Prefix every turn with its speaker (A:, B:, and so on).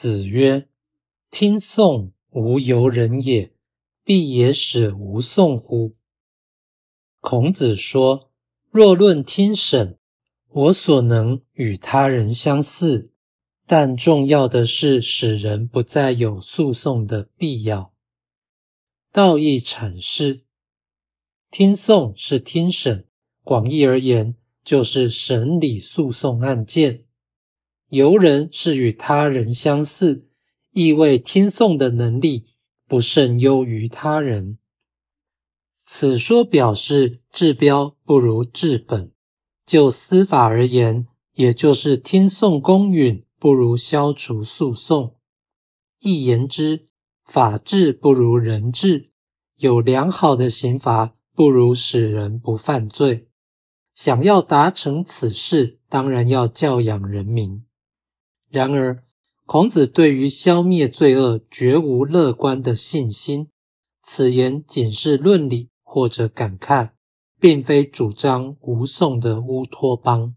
A: 子曰：“听讼，无由人也，必也使无讼乎？”孔子说：“若论听审，我所能与他人相似，但重要的是使人不再有诉讼的必要。”道义阐释：听讼是听审，广义而言就是审理诉讼案件。由人是与他人相似，意味听讼的能力不甚优于他人。此说表示治标不如治本。就司法而言，也就是听讼公允不如消除诉讼。一言之，法治不如人治，有良好的刑罚不如使人不犯罪。想要达成此事，当然要教养人民。然而，孔子对于消灭罪恶绝无乐观的信心。此言仅是论理或者感慨，并非主张无讼的乌托邦。